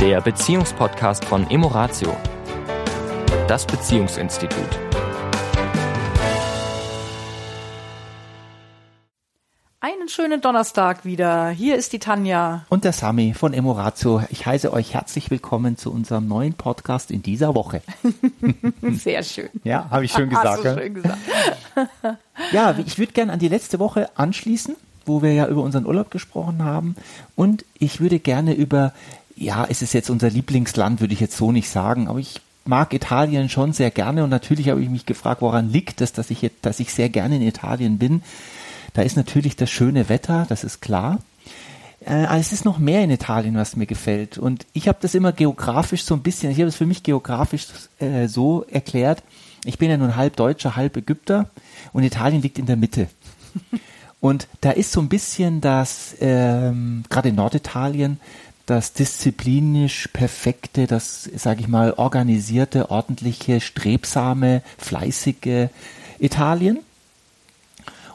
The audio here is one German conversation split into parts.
der Beziehungspodcast von Emoratio, das Beziehungsinstitut. Einen schönen Donnerstag wieder. Hier ist die Tanja. Und der Sami von Emoratio. Ich heiße euch herzlich willkommen zu unserem neuen Podcast in dieser Woche. Sehr schön. Ja, habe ich schön gesagt. Hast du schön gesagt. Ja, ich würde gerne an die letzte Woche anschließen, wo wir ja über unseren Urlaub gesprochen haben. Und ich würde gerne über, ja, es ist jetzt unser Lieblingsland, würde ich jetzt so nicht sagen, aber ich mag Italien schon sehr gerne und natürlich habe ich mich gefragt, woran liegt es, dass ich, jetzt, dass ich sehr gerne in Italien bin. Da ist natürlich das schöne Wetter, das ist klar. Äh, aber es ist noch mehr in Italien, was mir gefällt. Und ich habe das immer geografisch so ein bisschen, ich habe es für mich geografisch äh, so erklärt. Ich bin ja nun halb Deutscher, halb Ägypter und Italien liegt in der Mitte. Und da ist so ein bisschen das, ähm, gerade in Norditalien, das disziplinisch perfekte, das, sage ich mal, organisierte, ordentliche, strebsame, fleißige Italien.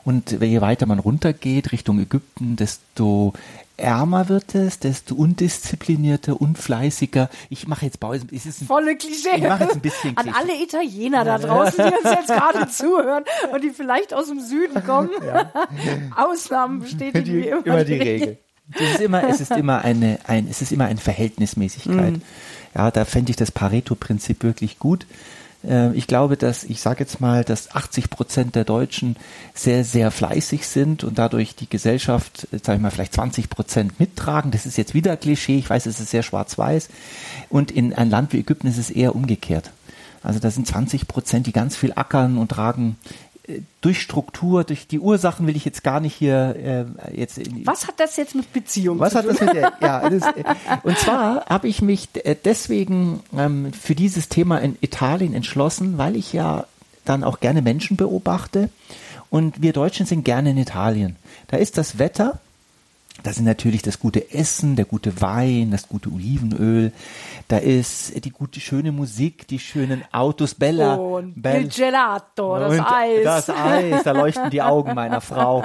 Und je weiter man runtergeht Richtung Ägypten, desto ärmer wird es, desto undisziplinierter, unfleißiger. Ich mache jetzt Pause. Es ist ein, Volle Klischee. Ich mache jetzt ein bisschen An Klischee. alle Italiener da draußen, die uns jetzt gerade zuhören und die vielleicht aus dem Süden kommen. Ausnahmen bestätigen die, wie immer, immer die Regel. Das ist immer, es ist immer eine, ein, es ist immer eine Verhältnismäßigkeit. Mhm. Ja, da fände ich das Pareto-Prinzip wirklich gut. Äh, Ich glaube, dass, ich sage jetzt mal, dass 80 Prozent der Deutschen sehr, sehr fleißig sind und dadurch die Gesellschaft, sage ich mal, vielleicht 20 Prozent mittragen. Das ist jetzt wieder Klischee. Ich weiß, es ist sehr schwarz-weiß. Und in ein Land wie Ägypten ist es eher umgekehrt. Also da sind 20 Prozent, die ganz viel ackern und tragen äh, durch Struktur, durch die Ursachen will ich jetzt gar nicht hier äh, jetzt in, Was hat das jetzt mit Beziehung was zu hat das mit der, ja, das, äh, und zwar habe ich mich äh, deswegen ähm, für dieses Thema in Italien entschlossen, weil ich ja dann auch gerne Menschen beobachte und wir Deutschen sind gerne in Italien. Da ist das Wetter, da sind natürlich das gute Essen, der gute Wein, das gute Olivenöl, da ist die gute, schöne Musik, die schönen Autos, Bella. Und Bell- il Gelato, das Eis. Das Eis, da leuchten die Augen meiner Frau.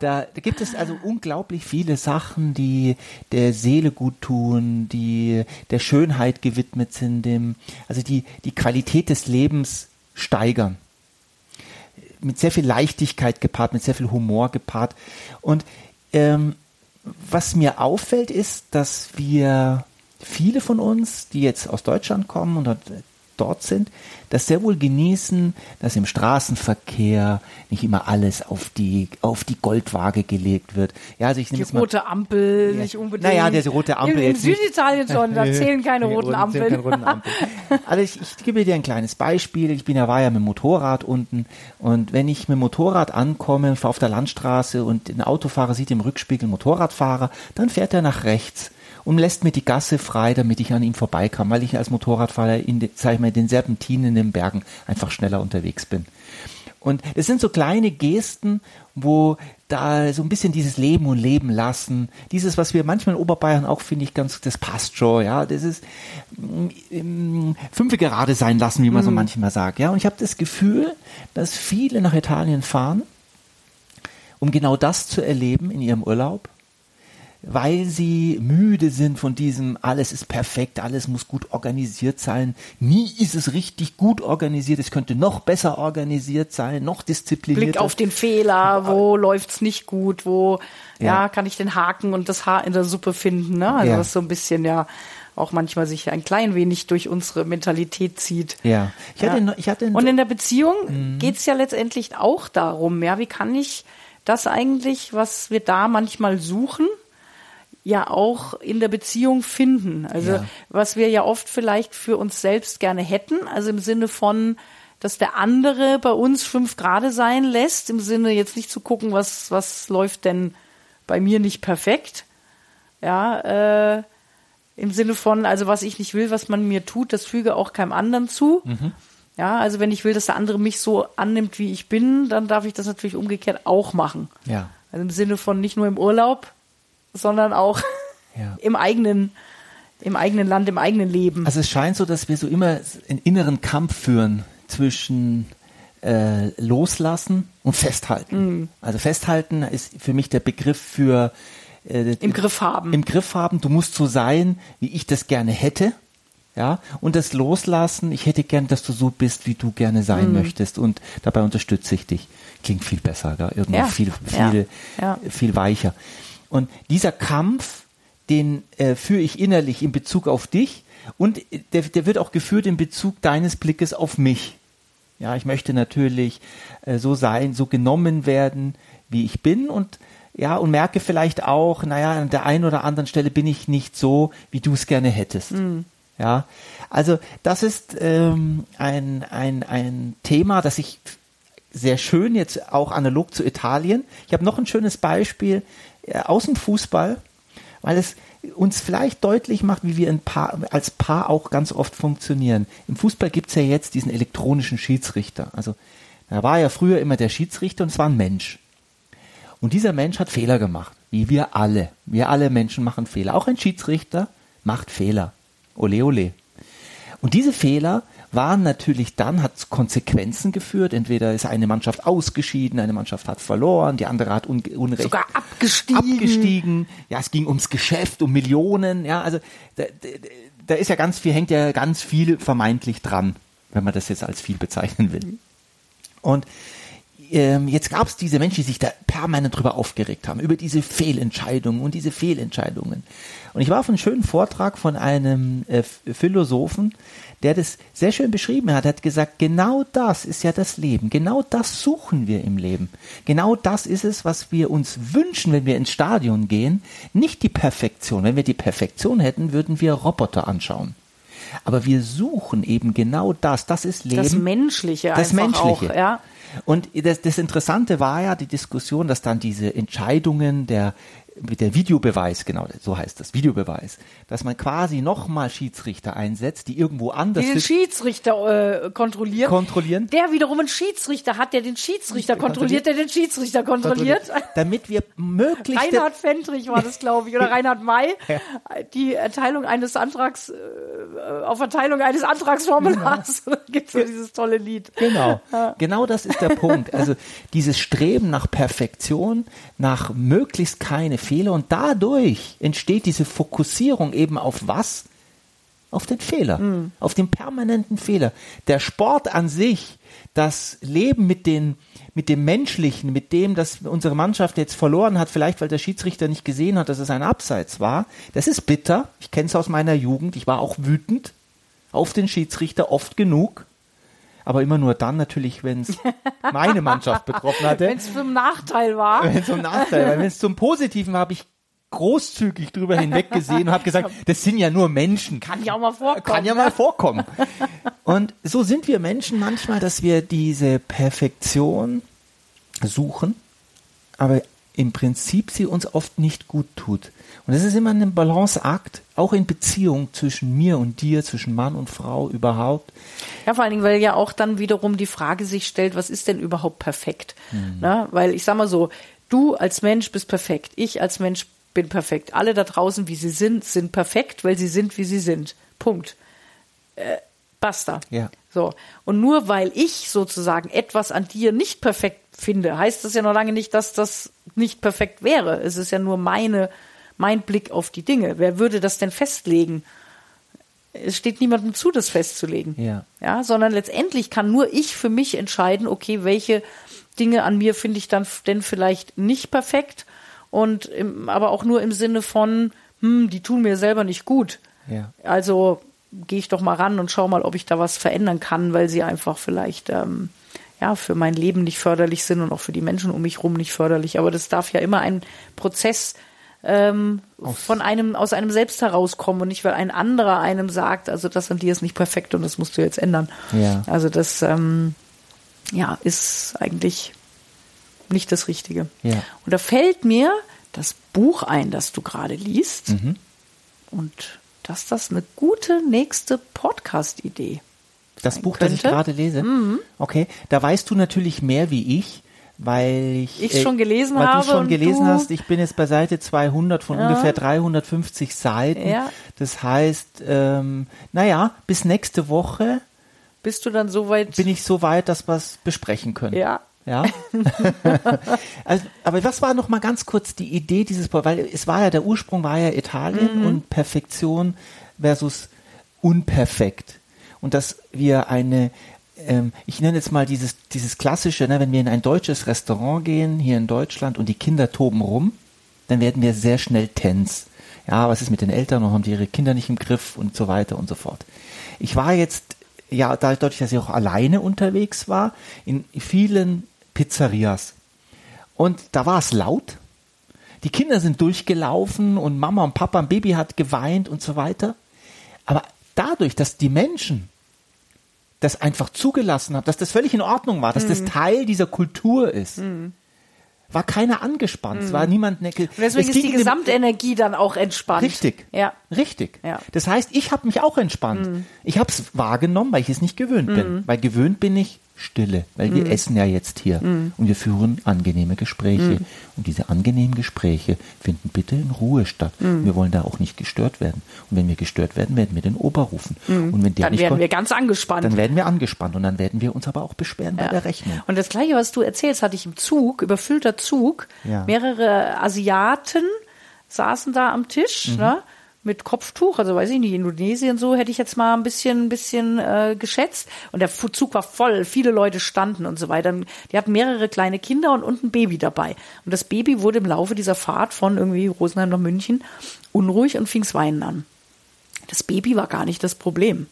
Da, da gibt es also unglaublich viele Sachen, die der Seele gut tun, die der Schönheit gewidmet sind, dem, also die die Qualität des Lebens steigern. Mit sehr viel Leichtigkeit gepaart, mit sehr viel Humor gepaart. Und ähm, was mir auffällt, ist, dass wir viele von uns, die jetzt aus Deutschland kommen und dort, sind, das sehr wohl genießen, dass im Straßenverkehr nicht immer alles auf die, auf die Goldwaage gelegt wird. Ja, also ich Die nehme mal rote Ampel, Ja. nicht unbedingt. Naja, der rote Ampel In, in jetzt nicht. Süditalien schon, da zählen keine roten Ampeln. keine roten Ampeln. Also ich, ich gebe dir ein kleines Beispiel. Ich bin ja, war ja mit dem Motorrad unten und wenn ich mit dem Motorrad ankomme fahre auf der Landstraße und ein Autofahrer sieht im Rückspiegel Motorradfahrer, dann fährt er nach rechts und lässt mir die Gasse frei, damit ich an ihm vorbeikam, weil ich als Motorradfahrer in, den- sag ich mal, in den Serpentinen in den Bergen einfach schneller unterwegs bin. Und es sind so kleine Gesten, wo da so ein bisschen dieses Leben und Leben lassen, dieses, was wir manchmal in Oberbayern auch, finde ich, ganz, das passt schon, ja, das ist mm, fünfe gerade sein lassen, wie man so manchmal sagt, ja. Und ich habe das Gefühl, dass viele nach Italien fahren, um genau das zu erleben in ihrem Urlaub, weil sie müde sind von diesem, alles ist perfekt, alles muss gut organisiert sein. Nie ist es richtig gut organisiert, es könnte noch besser organisiert sein, noch disziplinierter. Blick auf den Fehler, wo läuft's nicht gut, wo ja. Ja. kann ich den Haken und das Haar in der Suppe finden. Ne? Also Ja. was so ein bisschen ja auch manchmal sich ein klein wenig durch unsere Mentalität zieht. Ja, ich hatte, Ja. ich hatte Und in der Beziehung Mhm. geht's ja letztendlich auch darum, ja, wie kann ich das eigentlich, was wir da manchmal suchen, ja auch in der Beziehung finden. Also Ja. was wir ja oft vielleicht für uns selbst gerne hätten, also im Sinne von, dass der andere bei uns fünf Grade sein lässt, im Sinne jetzt nicht zu gucken, was, was läuft denn bei mir nicht perfekt. Ja, äh, im Sinne von, also was ich nicht will, was man mir tut, das füge auch keinem anderen zu. Ja, also wenn ich will, dass der andere mich so annimmt, wie ich bin, dann darf ich das natürlich umgekehrt auch machen. ja, Also im Sinne von nicht nur im Urlaub, sondern auch ja. im eigenen, im eigenen Land, im eigenen Leben. Also es scheint so, dass wir so immer einen inneren Kampf führen zwischen äh, Loslassen und Festhalten. Also Festhalten ist für mich der Begriff für äh, Im Griff haben. Im Griff haben. Du musst so sein, wie ich das gerne hätte. Ja, und das Loslassen, ich hätte gern, dass du so bist, wie du gerne sein Mhm. möchtest und dabei unterstütze ich dich. Klingt viel besser, gell? irgendwie Ja, viel, ja, viel, ja. viel weicher. Und dieser Kampf, den äh, führe ich innerlich in Bezug auf dich und der, der wird auch geführt in Bezug deines Blickes auf mich. Ja, ich möchte natürlich äh, so sein, so genommen werden, wie ich bin und ja, und merke vielleicht auch, naja, an der einen oder anderen Stelle bin ich nicht so, wie du es gerne hättest. Ja, also das ist ähm, ein, ein, ein Thema, das ich sehr schön jetzt auch analog zu Italien. Ich habe noch ein schönes Beispiel aus dem Fußball, weil es uns vielleicht deutlich macht, wie wir Paar, als Paar auch ganz oft funktionieren. Im Fußball gibt's ja jetzt diesen elektronischen Schiedsrichter. Also da war ja früher immer der Schiedsrichter und es war ein Mensch. Und dieser Mensch hat Fehler gemacht, wie wir alle. Wir alle Menschen machen Fehler. Auch ein Schiedsrichter macht Fehler. Ole, ole. Und diese Fehler waren natürlich dann, hat Konsequenzen geführt. Entweder ist eine Mannschaft ausgeschieden, eine Mannschaft hat verloren, die andere hat un Unrecht. Sogar abgestiegen. Abgestiegen. Ja, es ging ums Geschäft, um Millionen. Ja, also da, da, da ist ja ganz viel, hängt ja ganz viel vermeintlich dran, wenn man das jetzt als viel bezeichnen will. Und ähm, jetzt gab es diese Menschen, die sich da permanent drüber aufgeregt haben, über diese Fehlentscheidungen und diese Fehlentscheidungen. Und ich war auf einem schönen Vortrag von einem äh, Philosophen, der das sehr schön beschrieben hat. Er hat gesagt, genau das ist ja das Leben. Genau das suchen wir im Leben. Genau das ist es, was wir uns wünschen, wenn wir ins Stadion gehen. Nicht die Perfektion. Wenn wir die Perfektion hätten, würden wir Roboter anschauen. Aber wir suchen eben genau das. Das ist Leben. Das Menschliche Das einfach Menschliche. auch, ja. Und das, das Interessante war ja die Diskussion, dass dann diese Entscheidungen der mit der Videobeweis, genau, so heißt das, Videobeweis, dass man quasi nochmal Schiedsrichter einsetzt, die irgendwo anders Die den Schiedsrichter äh, kontrollieren. kontrollieren. der wiederum einen Schiedsrichter hat, der den Schiedsrichter kontrolliert, der den Schiedsrichter kontrolliert. damit wir möglichst Reinhard Fendrich war das, glaube ich, oder Reinhard May, die Erteilung eines Antrags, äh, auf Erteilung eines Antragsformulars. Da gibt's so dieses tolle Lied. Genau, genau das ist der Punkt. Also dieses Streben nach Perfektion, nach möglichst keine Fehler und dadurch entsteht diese Fokussierung eben auf was? Auf den Fehler, auf den permanenten Fehler. Der Sport an sich, das Leben mit den mit dem Menschlichen, mit dem, dass unsere Mannschaft jetzt verloren hat, vielleicht weil der Schiedsrichter nicht gesehen hat, dass es ein Abseits war, das ist bitter. Ich kenne es aus meiner Jugend. Ich war auch wütend auf den Schiedsrichter oft genug. Aber immer nur dann natürlich, wenn es meine Mannschaft betroffen hatte. Wenn es einen Nachteil war. Wenn es zum Nachteil war. Wenn es zum Positiven war, habe ich großzügig drüber hinweggesehen und habe gesagt, das sind ja nur Menschen. Kann ja auch mal vorkommen. Kann ja mal vorkommen. Und so sind wir Menschen manchmal, dass wir diese Perfektion suchen, aber im Prinzip sie uns oft nicht gut tut. Und es ist immer ein Balanceakt, auch in Beziehung zwischen mir und dir, zwischen Mann und Frau überhaupt. Ja, vor allen Dingen, weil ja auch dann wiederum die Frage sich stellt, was ist denn überhaupt perfekt? Mhm. Na, weil ich sag mal so, du als Mensch bist perfekt, ich als Mensch bin perfekt. Alle da draußen, wie sie sind, sind perfekt, weil sie sind, wie sie sind. Punkt. Äh, basta. Ja. So. Und nur weil ich sozusagen etwas an dir nicht perfekt finde, heißt das ja noch lange nicht, dass das nicht perfekt wäre. Es ist ja nur meine, mein Blick auf die Dinge. Wer würde das denn festlegen? Es steht niemandem zu, das festzulegen. Ja. Ja, sondern letztendlich kann nur ich für mich entscheiden, okay, welche Dinge an mir finde ich dann denn vielleicht nicht perfekt und im, aber auch nur im Sinne von, hm, die tun mir selber nicht gut. Ja. Also gehe ich doch mal ran und schau mal, ob ich da was verändern kann, weil sie einfach vielleicht ähm, ja für mein Leben nicht förderlich sind und auch für die Menschen um mich rum nicht förderlich. Aber das darf ja immer ein Prozess ähm, von einem aus einem selbst herauskommen und nicht weil ein anderer einem sagt, also das an dir ist nicht perfekt und das musst du jetzt ändern. Ja. Also das ähm, ja ist eigentlich nicht das Richtige. Ja. Und da fällt mir das Buch ein, das du gerade liest. Mhm. Und dass das eine gute nächste Podcast-Idee. Das Buch, das ich könnte. gerade lese. Okay, da weißt du natürlich mehr wie ich, weil ich, Ich schon gelesen weil habe du schon gelesen du- hast. Ich bin jetzt bei Seite 200 von Ja. ungefähr 350 Seiten. Ja. Das heißt, ähm, naja, bis nächste Woche Bist du dann soweit? bin ich so weit, dass wir es besprechen können. ja. Ja. also, aber was war noch mal ganz kurz die Idee dieses, weil es war ja der Ursprung war ja Italien Mhm. und Perfektion versus unperfekt und dass wir eine ähm, ich nenne jetzt mal dieses dieses klassische, ne, wenn wir in ein deutsches Restaurant gehen hier in Deutschland und die Kinder toben rum, dann werden wir sehr schnell tens. Ja, was ist mit den Eltern und haben die ihre Kinder nicht im Griff und so weiter und so fort. Ich war jetzt ja dadurch, dass ich auch alleine unterwegs war in vielen Pizzerias und da war es laut. Die Kinder sind durchgelaufen und Mama und Papa, ein Baby hat geweint und so weiter. Aber dadurch, dass die Menschen das einfach zugelassen haben, dass das völlig in Ordnung war, dass das Teil dieser Kultur ist, war keiner angespannt, es war niemand neckel. Und deswegen es ist die Gesamtenergie dann auch entspannt. Richtig. Ja. Richtig. Ja. Mhm. Das heißt, ich habe mich auch entspannt. Ich habe es wahrgenommen, weil ich es nicht gewöhnt bin. Weil gewöhnt bin ich Stille, weil Mhm. wir essen ja jetzt hier und wir führen angenehme Gespräche. Mhm. Und diese angenehmen Gespräche finden bitte in Ruhe statt. Mhm. Wir wollen da auch nicht gestört werden. Und wenn wir gestört werden, werden wir den Ober rufen. Und wenn der Mhm. Dann nicht werden kommt, wir ganz angespannt. dann werden wir angespannt und dann werden wir uns aber auch beschweren bei Ja. der Rechnung. Und das gleiche, was du erzählst, hatte ich im Zug, überfüllter Zug. Ja. Mehrere Asiaten saßen da am Tisch, Mhm. ne? Mit Kopftuch, also weiß ich nicht, Indonesien so hätte ich jetzt mal ein bisschen, ein bisschen äh, geschätzt. Und der Zug war voll, viele Leute standen und so weiter. Die hatten mehrere kleine Kinder und, und ein Baby dabei. Und das Baby wurde im Laufe dieser Fahrt von irgendwie Rosenheim nach München unruhig und fing's weinen an. Das Baby war gar nicht das Problem,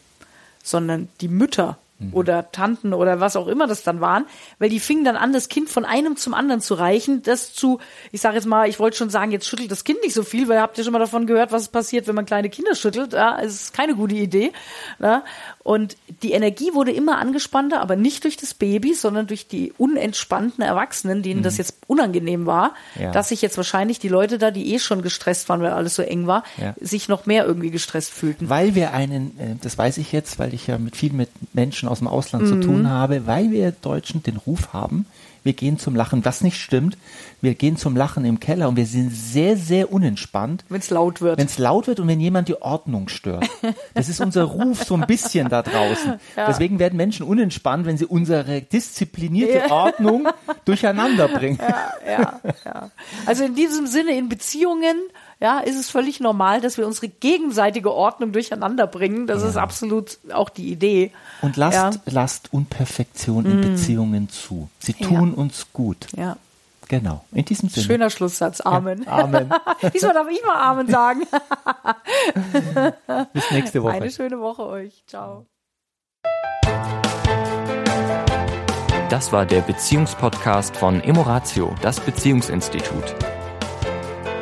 sondern die Mütter oder Tanten oder was auch immer das dann waren, weil die fingen dann an, das Kind von einem zum anderen zu reichen, das zu, ich sage jetzt mal, ich wollte schon sagen, jetzt schüttelt das Kind nicht so viel, weil habt ihr schon mal davon gehört, was passiert, wenn man kleine Kinder schüttelt, ja, es ist keine gute Idee. Ja. Und die Energie wurde immer angespannter, aber nicht durch das Baby, sondern durch die unentspannten Erwachsenen, denen das jetzt unangenehm war, Ja. dass sich jetzt wahrscheinlich die Leute da, die eh schon gestresst waren, weil alles so eng war, Ja. sich noch mehr irgendwie gestresst fühlten. Weil wir einen, äh, das weiß ich jetzt, weil ich ja mit viel mit Menschen aus dem Ausland Mhm. zu tun habe, weil wir Deutschen den Ruf haben, wir gehen zum Lachen, was nicht stimmt, wir gehen zum Lachen im Keller und wir sind sehr, sehr unentspannt, Wenn es laut wird. wenn es laut wird und wenn jemand die Ordnung stört. Das ist unser Ruf so ein bisschen da draußen. Deswegen werden Menschen unentspannt, wenn sie unsere disziplinierte Ordnung durcheinander bringen. ja, ja. Also in diesem Sinne, in Beziehungen, ja, ist es völlig normal, dass wir unsere gegenseitige Ordnung durcheinander bringen. Das ist absolut auch die Idee. Und lasst, Ja. Lasst Unperfektion in Beziehungen zu. Sie tun uns gut. Ja. Genau. In diesem Sinne. Schöner Schlusssatz. Amen. Amen. Diesmal darf ich mal Amen sagen. Bis nächste Woche. Eine schöne Woche euch. Ciao. Das war der Beziehungspodcast von Emoratio, das Beziehungsinstitut.